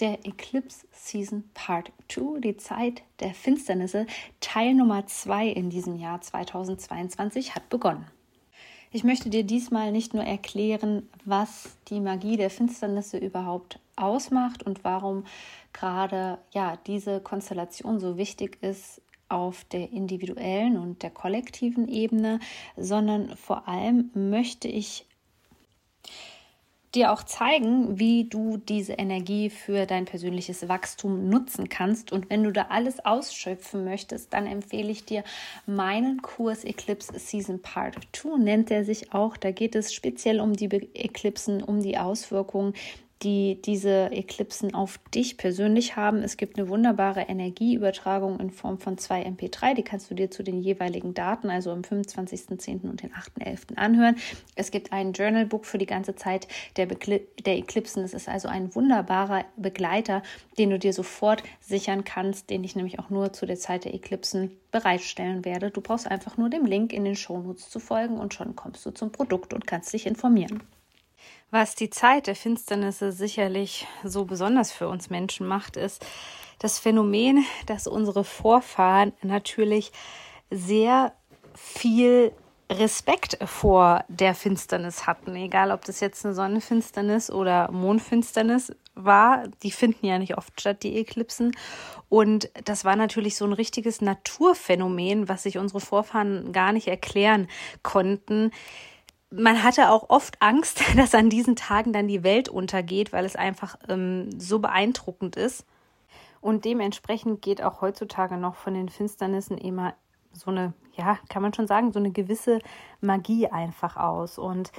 der Eclipse Season Part 2, die Zeit der Finsternisse, Teil Nummer 2 in diesem Jahr 2022 hat begonnen. Ich möchte dir diesmal nicht nur erklären, was die Magie der Finsternisse überhaupt ausmacht und warum gerade ja diese Konstellation so wichtig ist auf der individuellen und der kollektiven Ebene, sondern vor allem möchte ich dir auch zeigen, wie du diese Energie für dein persönliches Wachstum nutzen kannst. Und wenn du da alles ausschöpfen möchtest, dann empfehle ich dir meinen Kurs Eclipse Season Part 2, nennt er sich auch. Da geht es speziell um die Eklipsen, um die Auswirkungen, die diese Eklipsen auf dich persönlich haben. Es gibt eine wunderbare Energieübertragung in Form von zwei MP3. Die kannst du dir zu den jeweiligen Daten, also am 25.10. und den 8.11. anhören. Es gibt ein Journalbook für die ganze Zeit der, Bekli der Eklipsen. Es ist also ein wunderbarer Begleiter, den du dir sofort sichern kannst, den ich nämlich auch nur zu der Zeit der Eklipsen bereitstellen werde. Du brauchst einfach nur dem Link in den Shownotes zu folgen und schon kommst du zum Produkt und kannst dich informieren. Was die Zeit der Finsternisse sicherlich so besonders für uns Menschen macht, ist das Phänomen, dass unsere Vorfahren natürlich sehr viel Respekt vor der Finsternis hatten, egal ob das jetzt eine Sonnenfinsternis oder Mondfinsternis war. Die finden ja nicht oft statt, die Eklipsen. Und das war natürlich so ein richtiges Naturphänomen, was sich unsere Vorfahren gar nicht erklären konnten man hatte auch oft Angst, dass an diesen Tagen dann die Welt untergeht, weil es einfach ähm, so beeindruckend ist. Und dementsprechend geht auch heutzutage noch von den Finsternissen immer so eine, ja, kann man schon sagen, so eine gewisse Magie einfach aus. Und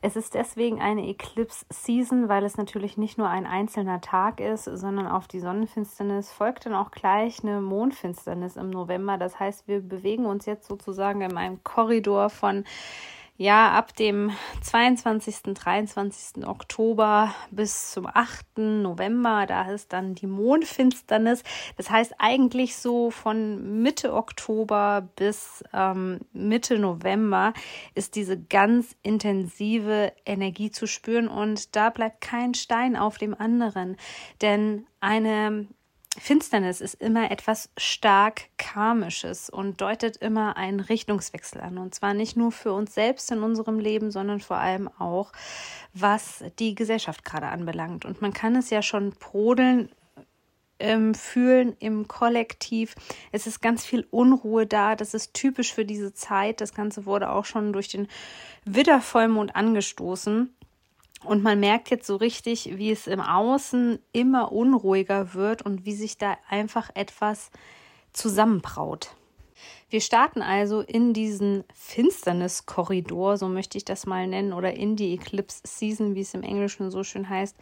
es ist deswegen eine Eclipse Season, weil es natürlich nicht nur ein einzelner Tag ist, sondern auf die Sonnenfinsternis folgt dann auch gleich eine Mondfinsternis im November. Das heißt, wir bewegen uns jetzt sozusagen in einem Korridor von ja, ab dem 22., 23. Oktober bis zum 8. November, da ist dann die Mondfinsternis. Das heißt eigentlich so von Mitte Oktober bis ähm, Mitte November ist diese ganz intensive Energie zu spüren und da bleibt kein Stein auf dem anderen. Denn eine Finsternis ist immer etwas stark karmisches und deutet immer einen Richtungswechsel an. Und zwar nicht nur für uns selbst in unserem Leben, sondern vor allem auch, was die Gesellschaft gerade anbelangt. Und man kann es ja schon brodeln ähm, fühlen im Kollektiv. Es ist ganz viel Unruhe da. Das ist typisch für diese Zeit. Das Ganze wurde auch schon durch den Widdervollmond angestoßen. Und man merkt jetzt so richtig, wie es im Außen immer unruhiger wird und wie sich da einfach etwas zusammenbraut. Wir starten also in diesen Finsterniskorridor, so möchte ich das mal nennen, oder in die Eclipse Season, wie es im Englischen so schön heißt,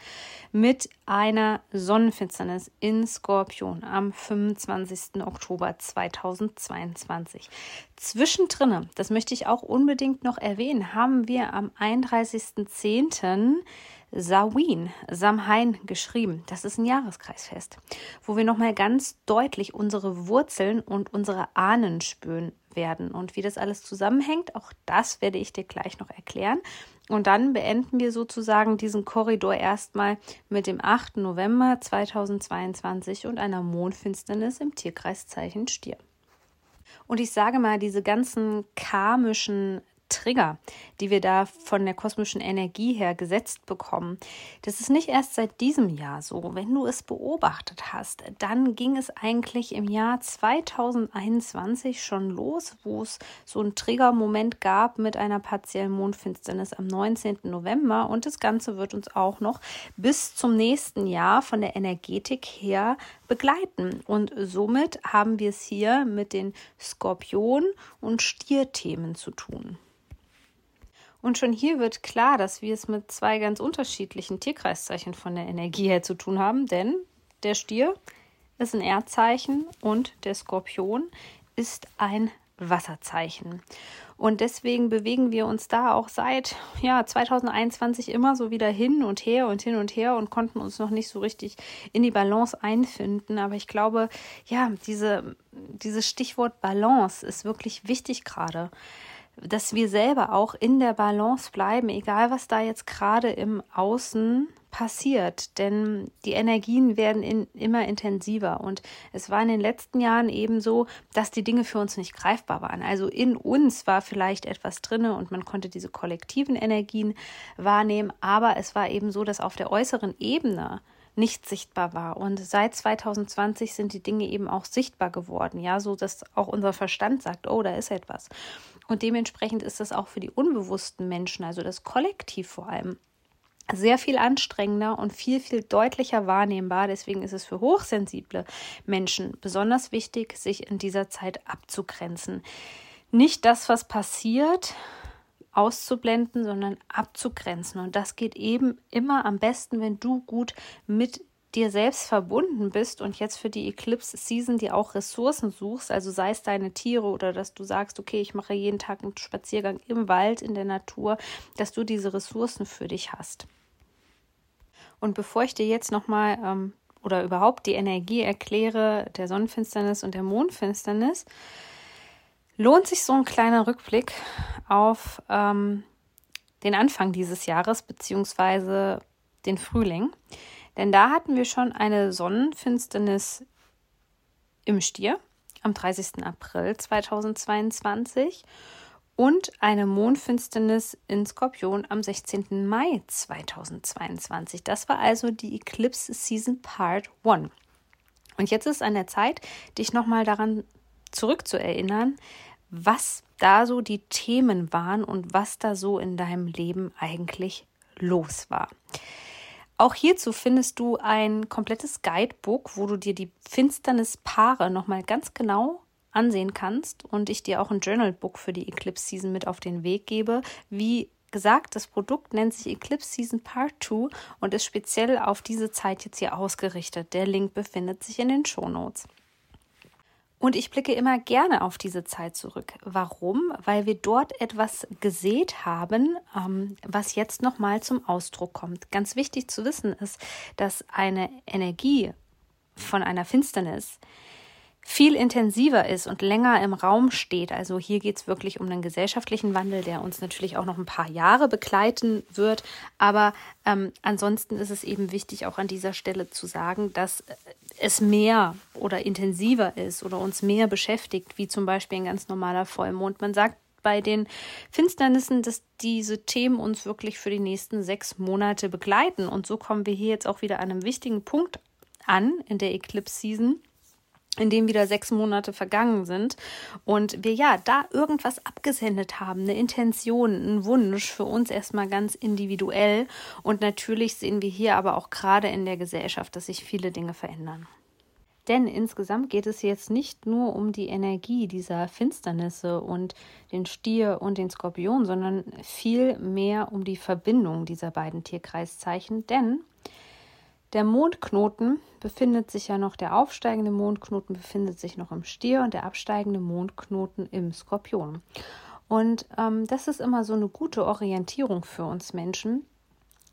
mit einer Sonnenfinsternis in Skorpion am 25. Oktober 2022. Zwischendrin, das möchte ich auch unbedingt noch erwähnen, haben wir am 31.10. Samhain, Samhain geschrieben. Das ist ein Jahreskreisfest, wo wir nochmal ganz deutlich unsere Wurzeln und unsere Ahnen spüren werden. Und wie das alles zusammenhängt, auch das werde ich dir gleich noch erklären. Und dann beenden wir sozusagen diesen Korridor erstmal mit dem 8. November 2022 und einer Mondfinsternis im Tierkreiszeichen Stier. Und ich sage mal, diese ganzen karmischen Trigger, die wir da von der kosmischen Energie her gesetzt bekommen. Das ist nicht erst seit diesem Jahr so. Wenn du es beobachtet hast, dann ging es eigentlich im Jahr 2021 schon los, wo es so einen Triggermoment gab mit einer partiellen Mondfinsternis am 19. November und das Ganze wird uns auch noch bis zum nächsten Jahr von der Energetik her begleiten. Und somit haben wir es hier mit den Skorpion- und Stierthemen zu tun. Und schon hier wird klar, dass wir es mit zwei ganz unterschiedlichen Tierkreiszeichen von der Energie her zu tun haben, denn der Stier ist ein Erdzeichen und der Skorpion ist ein Wasserzeichen. Und deswegen bewegen wir uns da auch seit ja, 2021 immer so wieder hin und her und hin und her und konnten uns noch nicht so richtig in die Balance einfinden. Aber ich glaube, ja, diese, dieses Stichwort Balance ist wirklich wichtig gerade dass wir selber auch in der Balance bleiben, egal was da jetzt gerade im Außen passiert, denn die Energien werden in, immer intensiver und es war in den letzten Jahren eben so, dass die Dinge für uns nicht greifbar waren. Also in uns war vielleicht etwas drinne und man konnte diese kollektiven Energien wahrnehmen, aber es war eben so, dass auf der äußeren Ebene nicht sichtbar war. Und seit 2020 sind die Dinge eben auch sichtbar geworden, ja, so dass auch unser Verstand sagt, oh, da ist etwas. Und dementsprechend ist das auch für die unbewussten Menschen, also das Kollektiv vor allem, sehr viel anstrengender und viel, viel deutlicher wahrnehmbar. Deswegen ist es für hochsensible Menschen besonders wichtig, sich in dieser Zeit abzugrenzen. Nicht das, was passiert, auszublenden, sondern abzugrenzen. Und das geht eben immer am besten, wenn du gut mit dir selbst verbunden bist und jetzt für die Eclipse Season dir auch Ressourcen suchst, also sei es deine Tiere oder dass du sagst, okay, ich mache jeden Tag einen Spaziergang im Wald, in der Natur, dass du diese Ressourcen für dich hast. Und bevor ich dir jetzt nochmal ähm, oder überhaupt die Energie erkläre der Sonnenfinsternis und der Mondfinsternis, lohnt sich so ein kleiner Rückblick auf ähm, den Anfang dieses Jahres beziehungsweise den Frühling. Denn da hatten wir schon eine Sonnenfinsternis im Stier am 30. April 2022 und eine Mondfinsternis in Skorpion am 16. Mai 2022. Das war also die Eclipse Season Part 1. Und jetzt ist an der Zeit, dich nochmal daran zurückzuerinnern, was da so die Themen waren und was da so in deinem Leben eigentlich los war. Auch hierzu findest du ein komplettes Guidebook, wo du dir die Finsternispaare nochmal ganz genau ansehen kannst und ich dir auch ein Journalbook für die Eclipse Season mit auf den Weg gebe. Wie gesagt, das Produkt nennt sich Eclipse Season Part 2 und ist speziell auf diese Zeit jetzt hier ausgerichtet. Der Link befindet sich in den Show Notes. Und ich blicke immer gerne auf diese Zeit zurück. Warum? Weil wir dort etwas gesät haben, ähm, was jetzt nochmal zum Ausdruck kommt. Ganz wichtig zu wissen ist, dass eine Energie von einer Finsternis viel intensiver ist und länger im Raum steht. Also hier geht es wirklich um einen gesellschaftlichen Wandel, der uns natürlich auch noch ein paar Jahre begleiten wird. Aber ähm, ansonsten ist es eben wichtig, auch an dieser Stelle zu sagen, dass es mehr oder intensiver ist oder uns mehr beschäftigt, wie zum Beispiel ein ganz normaler Vollmond. Man sagt bei den Finsternissen, dass diese Themen uns wirklich für die nächsten sechs Monate begleiten. Und so kommen wir hier jetzt auch wieder an einem wichtigen Punkt an in der Eclipse Season in dem wieder sechs Monate vergangen sind. Und wir ja da irgendwas abgesendet haben, eine Intention, einen Wunsch für uns erstmal ganz individuell. Und natürlich sehen wir hier aber auch gerade in der Gesellschaft, dass sich viele Dinge verändern. Denn insgesamt geht es jetzt nicht nur um die Energie dieser Finsternisse und den Stier und den Skorpion, sondern viel mehr um die Verbindung dieser beiden Tierkreiszeichen, denn der Mondknoten befindet sich ja noch, der aufsteigende Mondknoten befindet sich noch im Stier und der absteigende Mondknoten im Skorpion. Und ähm, das ist immer so eine gute Orientierung für uns Menschen,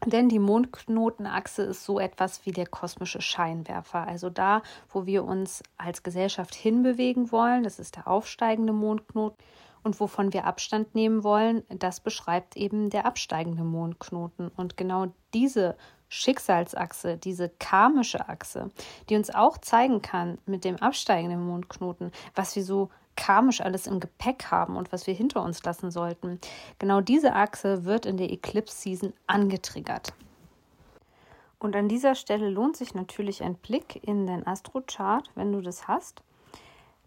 denn die Mondknotenachse ist so etwas wie der kosmische Scheinwerfer. Also da, wo wir uns als Gesellschaft hinbewegen wollen, das ist der aufsteigende Mondknoten. Und wovon wir Abstand nehmen wollen, das beschreibt eben der absteigende Mondknoten. Und genau diese Schicksalsachse, diese karmische Achse, die uns auch zeigen kann mit dem absteigenden Mondknoten, was wir so karmisch alles im Gepäck haben und was wir hinter uns lassen sollten. Genau diese Achse wird in der Eclipse Season angetriggert. Und an dieser Stelle lohnt sich natürlich ein Blick in den Astrochart, wenn du das hast.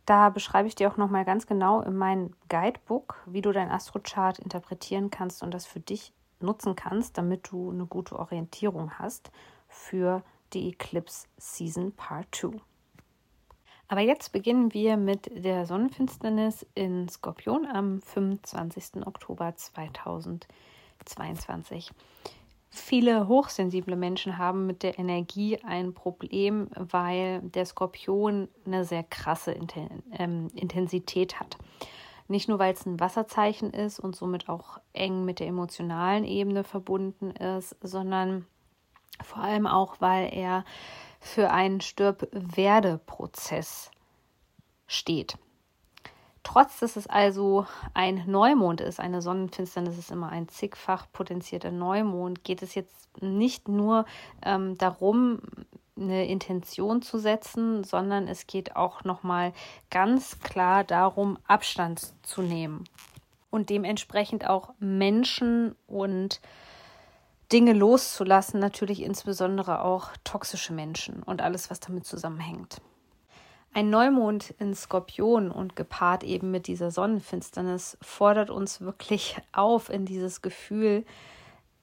Da beschreibe ich dir auch nochmal ganz genau in meinem Guidebook, wie du dein Astrochart interpretieren kannst und das für dich nutzen kannst, damit du eine gute Orientierung hast für die Eclipse Season Part 2. Aber jetzt beginnen wir mit der Sonnenfinsternis in Skorpion am 25. Oktober 2022. Viele hochsensible Menschen haben mit der Energie ein Problem, weil der Skorpion eine sehr krasse ähm, Intensität hat. Nicht nur, weil es ein Wasserzeichen ist und somit auch eng mit der emotionalen Ebene verbunden ist, sondern vor allem auch, weil er für einen Stirb-Werde-Prozess steht. Trotz dass es also ein Neumond ist, eine Sonnenfinsternis ist immer ein zigfach potenzierter Neumond, geht es jetzt nicht nur ähm, darum, eine Intention zu setzen, sondern es geht auch nochmal ganz klar darum, Abstand zu nehmen und dementsprechend auch Menschen und Dinge loszulassen, natürlich insbesondere auch toxische Menschen und alles, was damit zusammenhängt. Ein Neumond in Skorpion und gepaart eben mit dieser Sonnenfinsternis fordert uns wirklich auf in dieses Gefühl,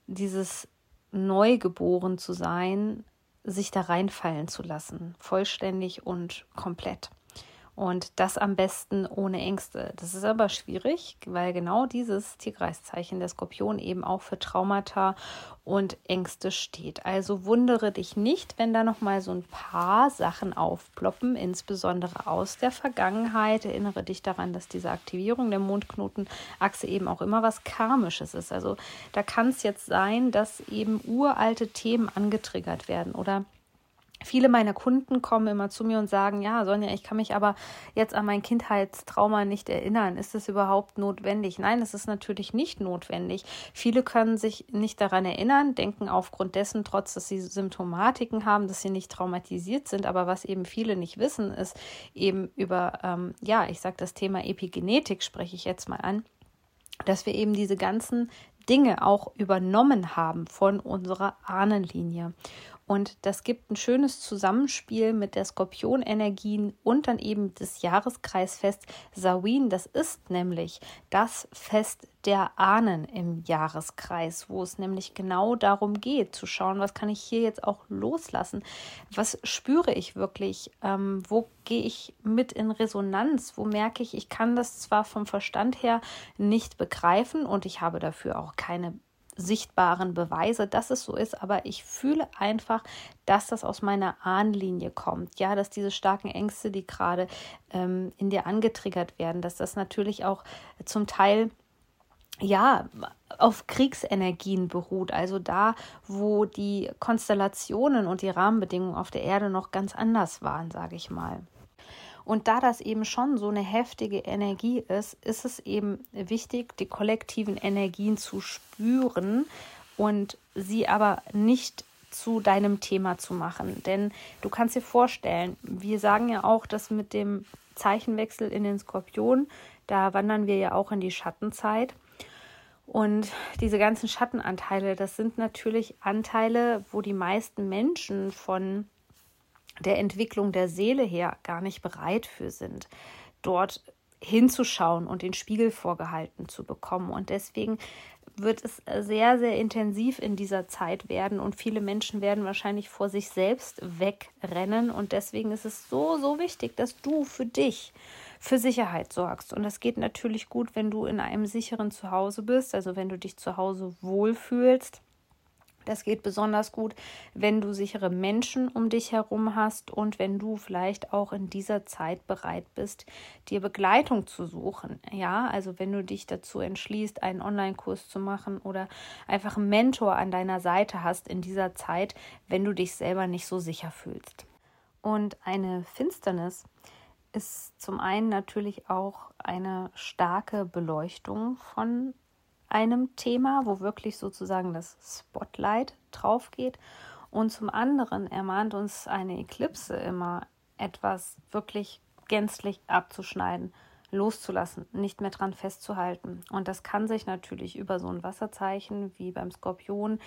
dieses Neugeboren zu sein, sich da reinfallen zu lassen, vollständig und komplett. Und das am besten ohne Ängste. Das ist aber schwierig, weil genau dieses Tierkreiszeichen der Skorpion eben auch für Traumata und Ängste steht. Also wundere dich nicht, wenn da noch mal so ein paar Sachen aufploppen, insbesondere aus der Vergangenheit. Erinnere dich daran, dass diese Aktivierung der Mondknotenachse eben auch immer was karmisches ist. Also da kann es jetzt sein, dass eben uralte Themen angetriggert werden oder Viele meiner Kunden kommen immer zu mir und sagen, ja, Sonja, ich kann mich aber jetzt an mein Kindheitstrauma nicht erinnern. Ist es überhaupt notwendig? Nein, es ist natürlich nicht notwendig. Viele können sich nicht daran erinnern, denken aufgrund dessen, trotz dass sie Symptomatiken haben, dass sie nicht traumatisiert sind. Aber was eben viele nicht wissen, ist eben über, ähm, ja, ich sage das Thema Epigenetik, spreche ich jetzt mal an, dass wir eben diese ganzen Dinge auch übernommen haben von unserer Ahnenlinie. Und das gibt ein schönes Zusammenspiel mit der Skorpionenergien und dann eben das Jahreskreisfest Samhain. Das ist nämlich das Fest der Ahnen im Jahreskreis, wo es nämlich genau darum geht, zu schauen, was kann ich hier jetzt auch loslassen, was spüre ich wirklich, ähm, wo gehe ich mit in Resonanz, wo merke ich, ich kann das zwar vom Verstand her nicht begreifen und ich habe dafür auch keine sichtbaren Beweise, dass es so ist, aber ich fühle einfach, dass das aus meiner Ahnenlinie kommt. Ja, dass diese starken Ängste, die gerade ähm, in dir angetriggert werden, dass das natürlich auch zum Teil ja, auf Kriegsenergien beruht, also da, wo die Konstellationen und die Rahmenbedingungen auf der Erde noch ganz anders waren, sage ich mal. Und da das eben schon so eine heftige Energie ist, ist es eben wichtig, die kollektiven Energien zu spüren und sie aber nicht zu deinem Thema zu machen. Denn du kannst dir vorstellen, wir sagen ja auch, dass mit dem Zeichenwechsel in den Skorpion, da wandern wir ja auch in die Schattenzeit. Und diese ganzen Schattenanteile, das sind natürlich Anteile, wo die meisten Menschen von der Entwicklung der Seele her gar nicht bereit für sind, dort hinzuschauen und den Spiegel vorgehalten zu bekommen. Und deswegen wird es sehr, sehr intensiv in dieser Zeit werden und viele Menschen werden wahrscheinlich vor sich selbst wegrennen. Und deswegen ist es so, so wichtig, dass du für dich für Sicherheit sorgst. Und das geht natürlich gut, wenn du in einem sicheren Zuhause bist, also wenn du dich zu Hause wohlfühlst das geht besonders gut, wenn du sichere Menschen um dich herum hast und wenn du vielleicht auch in dieser Zeit bereit bist, dir Begleitung zu suchen. Ja, also wenn du dich dazu entschließt, einen Online-Kurs zu machen oder einfach einen Mentor an deiner Seite hast in dieser Zeit, wenn du dich selber nicht so sicher fühlst. Und eine Finsternis ist zum einen natürlich auch eine starke Beleuchtung von einem Thema, wo wirklich sozusagen das Spotlight drauf geht. Und zum anderen ermahnt uns eine Eklipse immer, etwas wirklich gänzlich abzuschneiden, loszulassen, nicht mehr dran festzuhalten. Und das kann sich natürlich über so ein Wasserzeichen wie beim Skorpion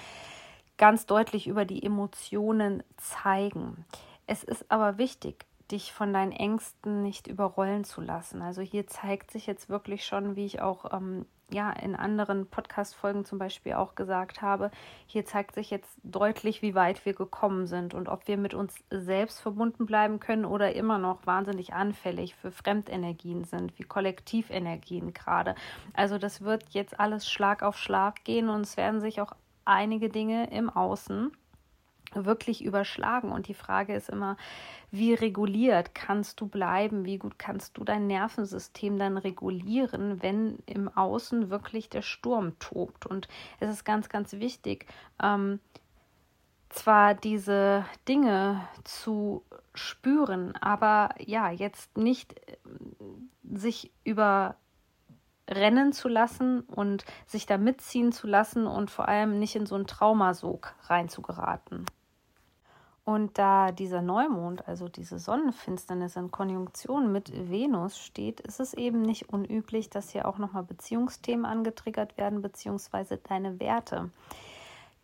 ganz deutlich über die Emotionen zeigen. Es ist aber wichtig, dich von deinen Ängsten nicht überrollen zu lassen. Also hier zeigt sich jetzt wirklich schon, wie ich auch ähm, ja in anderen Podcast-Folgen zum Beispiel auch gesagt habe, hier zeigt sich jetzt deutlich, wie weit wir gekommen sind und ob wir mit uns selbst verbunden bleiben können oder immer noch wahnsinnig anfällig für Fremdenergien sind, wie Kollektivenergien gerade. Also das wird jetzt alles Schlag auf Schlag gehen und es werden sich auch einige Dinge im Außen wirklich überschlagen. Und die Frage ist immer, wie reguliert kannst du bleiben? Wie gut kannst du dein Nervensystem dann regulieren, wenn im Außen wirklich der Sturm tobt? Und es ist ganz, ganz wichtig, ähm, zwar diese Dinge zu spüren, aber ja, jetzt nicht äh, sich überrennen zu lassen und sich da mitziehen zu lassen und vor allem nicht in so einen Traumasog reinzugeraten. Und da dieser Neumond, also diese Sonnenfinsternis in Konjunktion mit Venus steht, ist es eben nicht unüblich, dass hier auch nochmal Beziehungsthemen angetriggert werden, beziehungsweise deine Werte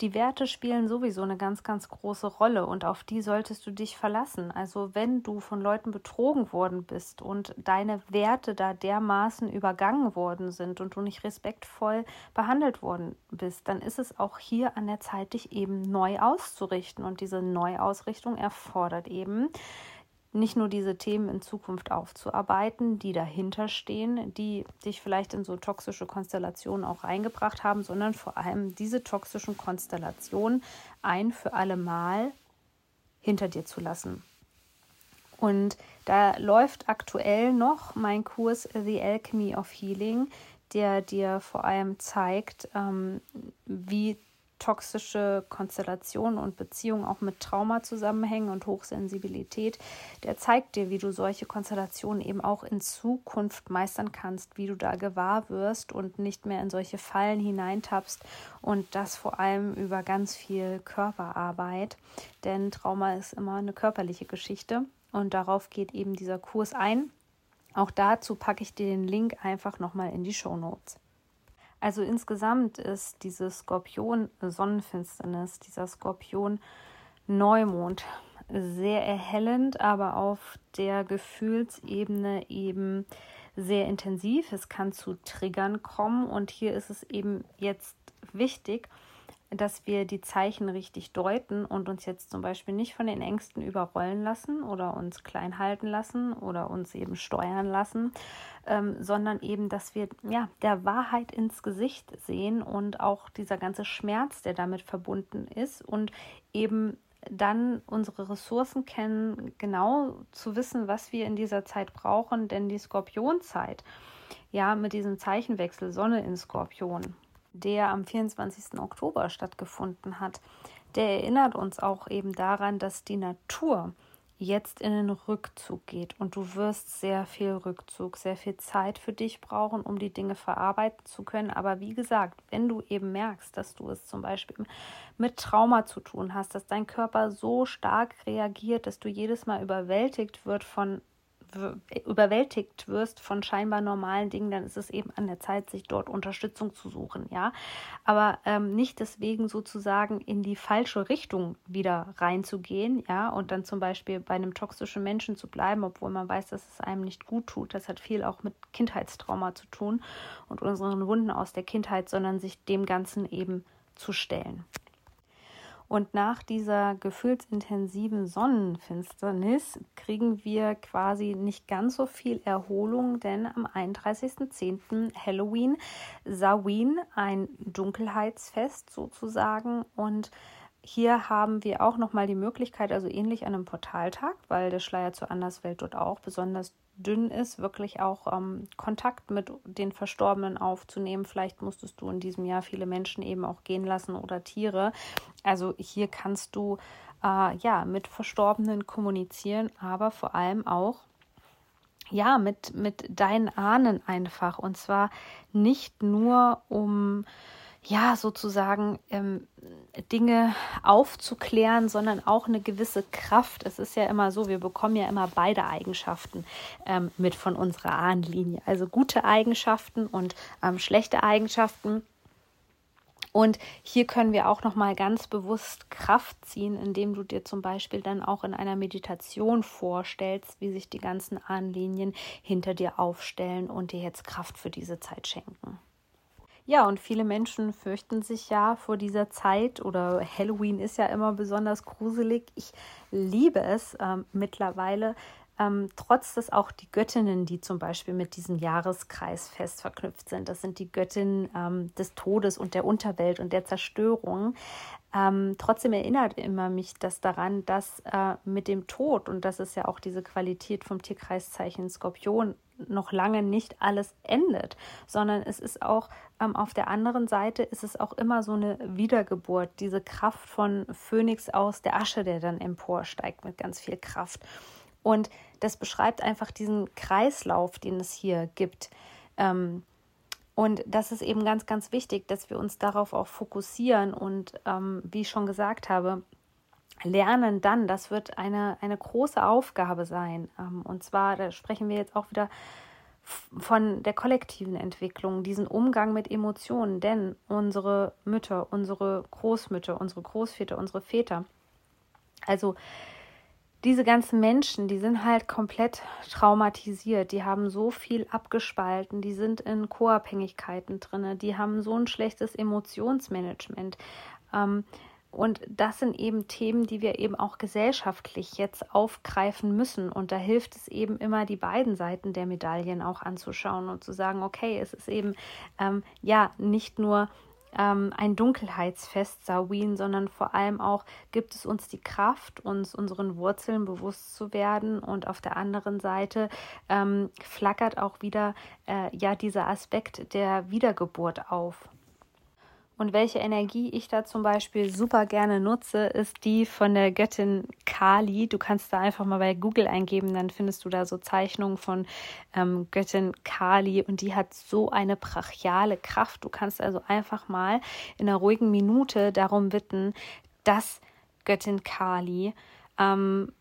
die Werte spielen sowieso eine ganz, ganz große Rolle und auf die solltest du dich verlassen. Also wenn du von Leuten betrogen worden bist und deine Werte da dermaßen übergangen worden sind und du nicht respektvoll behandelt worden bist, dann ist es auch hier an der Zeit, dich eben neu auszurichten. Und diese Neuausrichtung erfordert eben, nicht nur diese Themen in Zukunft aufzuarbeiten, die dahinter stehen, die dich vielleicht in so toxische Konstellationen auch reingebracht haben, sondern vor allem diese toxischen Konstellationen ein für alle Mal hinter dir zu lassen. Und da läuft aktuell noch mein Kurs The Alchemy of Healing, der dir vor allem zeigt, ähm, wie toxische Konstellationen und Beziehungen auch mit Trauma zusammenhängen und Hochsensibilität, der zeigt dir, wie du solche Konstellationen eben auch in Zukunft meistern kannst, wie du da gewahr wirst und nicht mehr in solche Fallen hineintappst und das vor allem über ganz viel Körperarbeit, denn Trauma ist immer eine körperliche Geschichte und darauf geht eben dieser Kurs ein. Auch dazu packe ich dir den Link einfach nochmal in die Show Notes. Also insgesamt ist diese Skorpion-Sonnenfinsternis, dieser Skorpion-Neumond sehr erhellend, aber auf der Gefühlsebene eben sehr intensiv. Es kann zu Triggern kommen und hier ist es eben jetzt wichtig, dass wir die Zeichen richtig deuten und uns jetzt zum Beispiel nicht von den Ängsten überrollen lassen oder uns klein halten lassen oder uns eben steuern lassen, ähm, sondern eben, dass wir ja der Wahrheit ins Gesicht sehen und auch dieser ganze Schmerz, der damit verbunden ist und eben dann unsere Ressourcen kennen, genau zu wissen, was wir in dieser Zeit brauchen, denn die Skorpionzeit, ja, mit diesem Zeichenwechsel Sonne in Skorpion, der am 24. Oktober stattgefunden hat, der erinnert uns auch eben daran, dass die Natur jetzt in den Rückzug geht und du wirst sehr viel Rückzug, sehr viel Zeit für dich brauchen, um die Dinge verarbeiten zu können. Aber wie gesagt, wenn du eben merkst, dass du es zum Beispiel mit Trauma zu tun hast, dass dein Körper so stark reagiert, dass du jedes Mal überwältigt wird von überwältigt wirst von scheinbar normalen Dingen, dann ist es eben an der Zeit, sich dort Unterstützung zu suchen, ja. Aber ähm, nicht deswegen sozusagen in die falsche Richtung wieder reinzugehen, ja, und dann zum Beispiel bei einem toxischen Menschen zu bleiben, obwohl man weiß, dass es einem nicht gut tut. Das hat viel auch mit Kindheitstrauma zu tun und unseren Wunden aus der Kindheit, sondern sich dem Ganzen eben zu stellen. Und nach dieser gefühlsintensiven Sonnenfinsternis kriegen wir quasi nicht ganz so viel Erholung, denn am 31.10. Halloween, Samhain, ein Dunkelheitsfest sozusagen und hier haben wir auch nochmal die Möglichkeit, also ähnlich einem Portaltag, weil der Schleier zur Anderswelt dort auch besonders dünn ist, wirklich auch ähm, Kontakt mit den Verstorbenen aufzunehmen. Vielleicht musstest du in diesem Jahr viele Menschen eben auch gehen lassen oder Tiere. Also hier kannst du äh, ja mit Verstorbenen kommunizieren, aber vor allem auch ja mit, mit deinen Ahnen einfach. Und zwar nicht nur um ja, sozusagen ähm, Dinge aufzuklären, sondern auch eine gewisse Kraft. Es ist ja immer so, wir bekommen ja immer beide Eigenschaften ähm, mit von unserer Ahnenlinie. Also gute Eigenschaften und ähm, schlechte Eigenschaften. Und hier können wir auch noch mal ganz bewusst Kraft ziehen, indem du dir zum Beispiel dann auch in einer Meditation vorstellst, wie sich die ganzen Ahnenlinien hinter dir aufstellen und dir jetzt Kraft für diese Zeit schenken. Ja, und viele Menschen fürchten sich ja vor dieser Zeit oder Halloween ist ja immer besonders gruselig. Ich liebe es ähm, mittlerweile, ähm, trotz dass auch die Göttinnen, die zum Beispiel mit diesem Jahreskreis fest verknüpft sind, das sind die Göttinnen ähm, des Todes und der Unterwelt und der Zerstörung, ähm, trotzdem erinnert immer mich das daran, dass äh, mit dem Tod, und das ist ja auch diese Qualität vom Tierkreiszeichen Skorpion, noch lange nicht alles endet, sondern es ist auch ähm, auf der anderen Seite ist es auch immer so eine Wiedergeburt, diese Kraft von Phönix aus der Asche, der dann emporsteigt mit ganz viel Kraft. Und das beschreibt einfach diesen Kreislauf, den es hier gibt. Ähm, und das ist eben ganz, ganz wichtig, dass wir uns darauf auch fokussieren und, ähm, wie ich schon gesagt habe, lernen dann, das wird eine, eine große Aufgabe sein. Ähm, und zwar, da sprechen wir jetzt auch wieder von der kollektiven Entwicklung, diesen Umgang mit Emotionen, denn unsere Mütter, unsere Großmütter, unsere Großväter, unsere Väter, also diese ganzen Menschen, die sind halt komplett traumatisiert, die haben so viel abgespalten, die sind in Co-Abhängigkeiten drin, die haben so ein schlechtes Emotionsmanagement. Ähm, und das sind eben Themen, die wir eben auch gesellschaftlich jetzt aufgreifen müssen. Und da hilft es eben immer, die beiden Seiten der Medaillen auch anzuschauen und zu sagen, okay, es ist eben ähm, ja nicht nur ähm, ein Dunkelheitsfest, Samhain, sondern vor allem auch gibt es uns die Kraft, uns unseren Wurzeln bewusst zu werden und auf der anderen Seite ähm, flackert auch wieder äh, ja dieser Aspekt der Wiedergeburt auf. Und welche Energie ich da zum Beispiel super gerne nutze, ist die von der Göttin Kali. Du kannst da einfach mal bei Google eingeben, dann findest du da so Zeichnungen von ähm, Göttin Kali und die hat so eine brachiale Kraft. Du kannst also einfach mal in einer ruhigen Minute darum bitten, dass Göttin Kali ähm,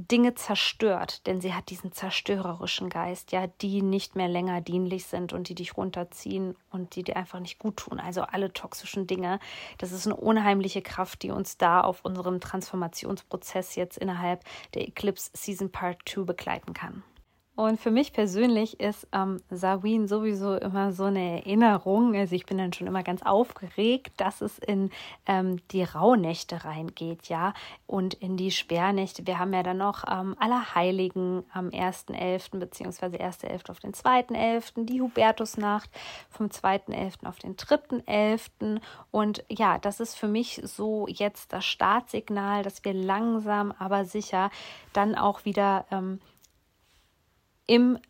Dinge zerstört, denn sie hat diesen zerstörerischen Geist, ja, die nicht mehr länger dienlich sind und die dich runterziehen und die dir einfach nicht gut tun. Also alle toxischen Dinge. Das ist eine unheimliche Kraft, die uns da auf unserem Transformationsprozess jetzt innerhalb der Eclipse Season Part 2 begleiten kann. Und für mich persönlich ist ähm, Samhain sowieso immer so eine Erinnerung. Also ich bin dann schon immer ganz aufgeregt, dass es in ähm, die Rauhnächte reingeht, ja, und in die Sperrnächte. Wir haben ja dann noch ähm, Allerheiligen am 1.11. beziehungsweise 1.11. auf den 2.11., die Hubertusnacht vom 2.11. auf den 3.11. Und ja, das ist für mich so jetzt das Startsignal, dass wir langsam, aber sicher dann auch wieder ähm, im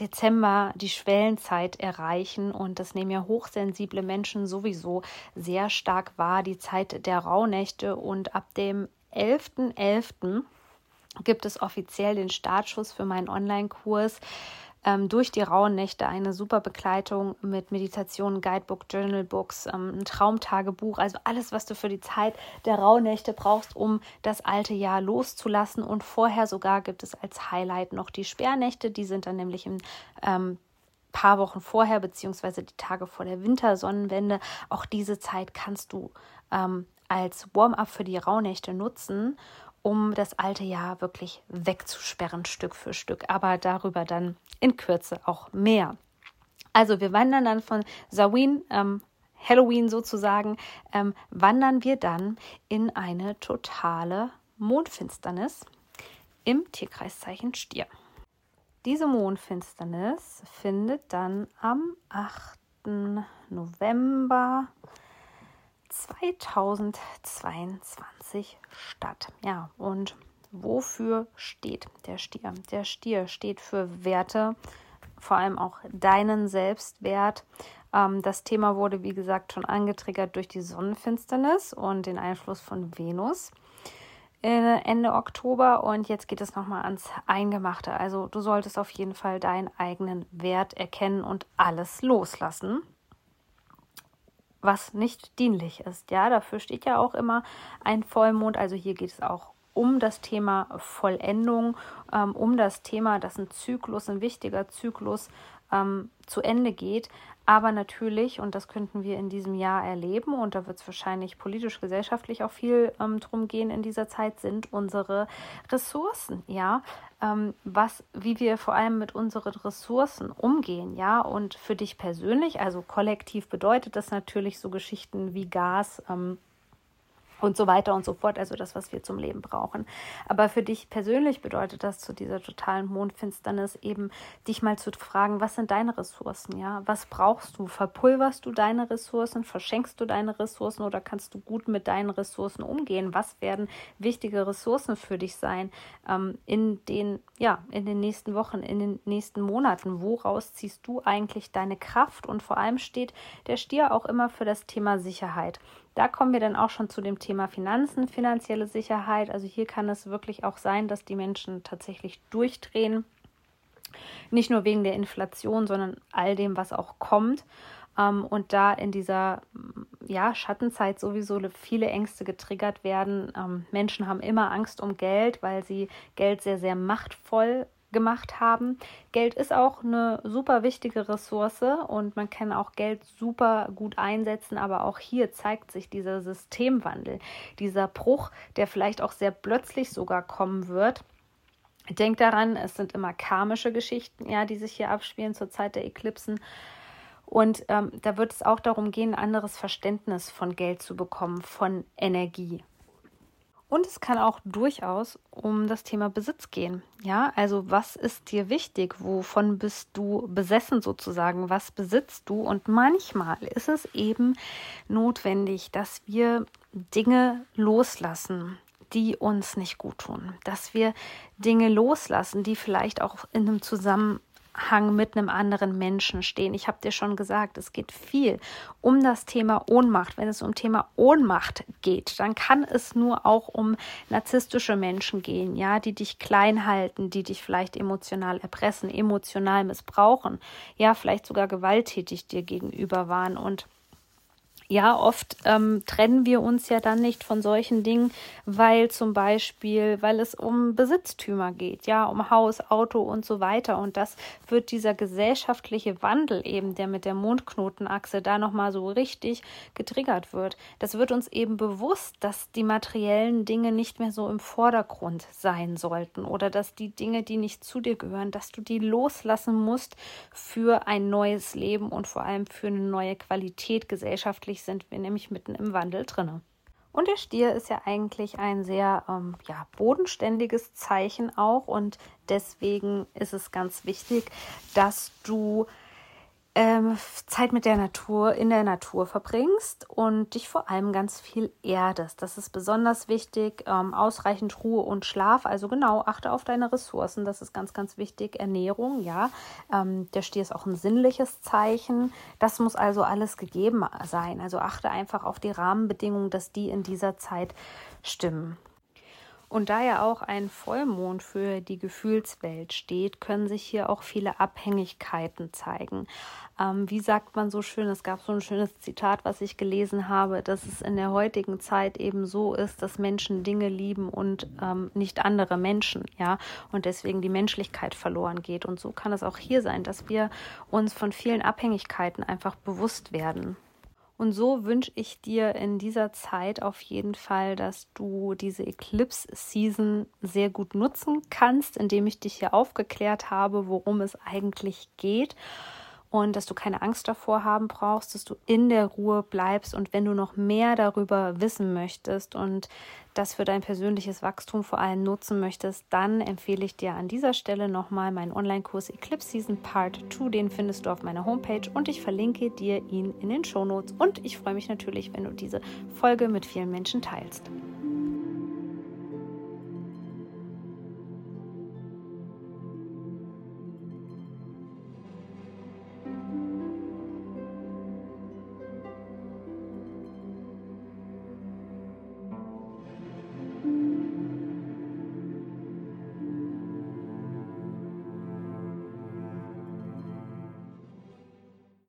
Dezember die Schwellenzeit erreichen und das nehmen ja hochsensible Menschen sowieso sehr stark wahr, die Zeit der Rauhnächte und ab dem 11.11. .11. gibt es offiziell den Startschuss für meinen Online-Kurs ähm, durch die rauen Nächte eine super Begleitung mit Meditation, Guidebook, Journalbooks, ähm, ein Traumtagebuch, also alles, was du für die Zeit der rauen Nächte brauchst, um das alte Jahr loszulassen. Und vorher sogar gibt es als Highlight noch die Sperrnächte, die sind dann nämlich im ähm, paar Wochen vorher, beziehungsweise die Tage vor der Wintersonnenwende. Auch diese Zeit kannst du ähm, als Warm-up für die Rauhnächte nutzen um das alte Jahr wirklich wegzusperren, Stück für Stück. Aber darüber dann in Kürze auch mehr. Also wir wandern dann von Samhain, ähm, Halloween sozusagen, ähm, wandern wir dann in eine totale Mondfinsternis im Tierkreiszeichen Stier. Diese Mondfinsternis findet dann am 8. November 2022 statt. Ja, und wofür steht der Stier? Der Stier steht für Werte, vor allem auch deinen Selbstwert. Ähm, das Thema wurde, wie gesagt, schon angetriggert durch die Sonnenfinsternis und den Einfluss von Venus. Äh, Ende Oktober und jetzt geht es nochmal ans Eingemachte. Also du solltest auf jeden Fall deinen eigenen Wert erkennen und alles loslassen was nicht dienlich ist. Ja, dafür steht ja auch immer ein Vollmond. Also hier geht es auch um das Thema Vollendung, ähm, um das Thema, dass ein Zyklus, ein wichtiger Zyklus ähm, zu Ende geht. Aber natürlich, und das könnten wir in diesem Jahr erleben, und da wird es wahrscheinlich politisch, gesellschaftlich auch viel ähm, drum gehen in dieser Zeit, sind unsere Ressourcen, ja. Ähm, was, wie wir vor allem mit unseren Ressourcen umgehen, ja. Und für dich persönlich, also kollektiv bedeutet das natürlich so Geschichten wie Gas, ähm, und so weiter und so fort, also das, was wir zum Leben brauchen. Aber für dich persönlich bedeutet das zu dieser totalen Mondfinsternis eben, dich mal zu fragen, was sind deine Ressourcen, ja? Was brauchst du? Verpulverst du deine Ressourcen? Verschenkst du deine Ressourcen oder kannst du gut mit deinen Ressourcen umgehen? Was werden wichtige Ressourcen für dich sein ähm, in den, ja, in den nächsten Wochen, in den nächsten Monaten? Woraus ziehst du eigentlich deine Kraft? Und vor allem steht der Stier auch immer für das Thema Sicherheit. Da kommen wir dann auch schon zu dem Thema Finanzen, finanzielle Sicherheit. Also hier kann es wirklich auch sein, dass die Menschen tatsächlich durchdrehen. Nicht nur wegen der Inflation, sondern all dem, was auch kommt. Ähm, und da in dieser ja, Schattenzeit sowieso viele Ängste getriggert werden. Ähm, Menschen haben immer Angst um Geld, weil sie Geld sehr, sehr machtvoll gemacht haben. Geld ist auch eine super wichtige Ressource und man kann auch Geld super gut einsetzen, aber auch hier zeigt sich dieser Systemwandel, dieser Bruch, der vielleicht auch sehr plötzlich sogar kommen wird. Denkt daran, es sind immer karmische Geschichten, ja, die sich hier abspielen zur Zeit der Eklipsen. Und ähm, da wird es auch darum gehen, ein anderes Verständnis von Geld zu bekommen, von Energie. Und es kann auch durchaus um das Thema Besitz gehen. Ja, also was ist dir wichtig? Wovon bist du besessen sozusagen? Was besitzt du? Und manchmal ist es eben notwendig, dass wir Dinge loslassen, die uns nicht gut tun. Dass wir Dinge loslassen, die vielleicht auch in einem Zusammenhang Zusammenhang mit einem anderen Menschen stehen. Ich habe dir schon gesagt, es geht viel um das Thema Ohnmacht. Wenn es um Thema Ohnmacht geht, dann kann es nur auch um narzisstische Menschen gehen, ja, die dich klein halten, die dich vielleicht emotional erpressen, emotional missbrauchen, ja, vielleicht sogar gewalttätig dir gegenüber waren und ja, oft ähm, trennen wir uns ja dann nicht von solchen Dingen, weil zum Beispiel, weil es um Besitztümer geht, ja, um Haus, Auto und so weiter. Und das wird dieser gesellschaftliche Wandel eben, der mit der Mondknotenachse da nochmal so richtig getriggert wird. Das wird uns eben bewusst, dass die materiellen Dinge nicht mehr so im Vordergrund sein sollten oder dass die Dinge, die nicht zu dir gehören, dass du die loslassen musst für ein neues Leben und vor allem für eine neue Qualität gesellschaftlich Eigentlich sind wir nämlich mitten im Wandel drinne. Und der Stier ist ja eigentlich ein sehr ähm, ja, bodenständiges Zeichen auch. Und deswegen ist es ganz wichtig, dass du ähm, Zeit mit der Natur, in der Natur verbringst und dich vor allem ganz viel erdest. Das ist besonders wichtig. Ähm, ausreichend Ruhe und Schlaf. Also genau, achte auf deine Ressourcen. Das ist ganz, ganz wichtig. Ernährung, ja. Ähm, der Stier ist auch ein sinnliches Zeichen. Das muss also alles gegeben sein. Also achte einfach auf die Rahmenbedingungen, dass die in dieser Zeit stimmen. Und da ja auch ein Vollmond für die Gefühlswelt steht, können sich hier auch viele Abhängigkeiten zeigen. Ähm, wie sagt man so schön, es gab so ein schönes Zitat, was ich gelesen habe, dass es in der heutigen Zeit eben so ist, dass Menschen Dinge lieben und ähm, nicht andere Menschen, ja, und deswegen die Menschlichkeit verloren geht. Und so kann es auch hier sein, dass wir uns von vielen Abhängigkeiten einfach bewusst werden. Und so wünsche ich dir in dieser Zeit auf jeden Fall, dass du diese Eclipse-Season sehr gut nutzen kannst, indem ich dich hier aufgeklärt habe, worum es eigentlich geht und dass du keine Angst davor haben brauchst, dass du in der Ruhe bleibst und wenn du noch mehr darüber wissen möchtest und das für dein persönliches Wachstum vor allem nutzen möchtest, dann empfehle ich dir an dieser Stelle nochmal meinen Online-Kurs Eclipse Season Part 2. Den findest du auf meiner Homepage und ich verlinke dir ihn in den Shownotes. Und ich freue mich natürlich, wenn du diese Folge mit vielen Menschen teilst.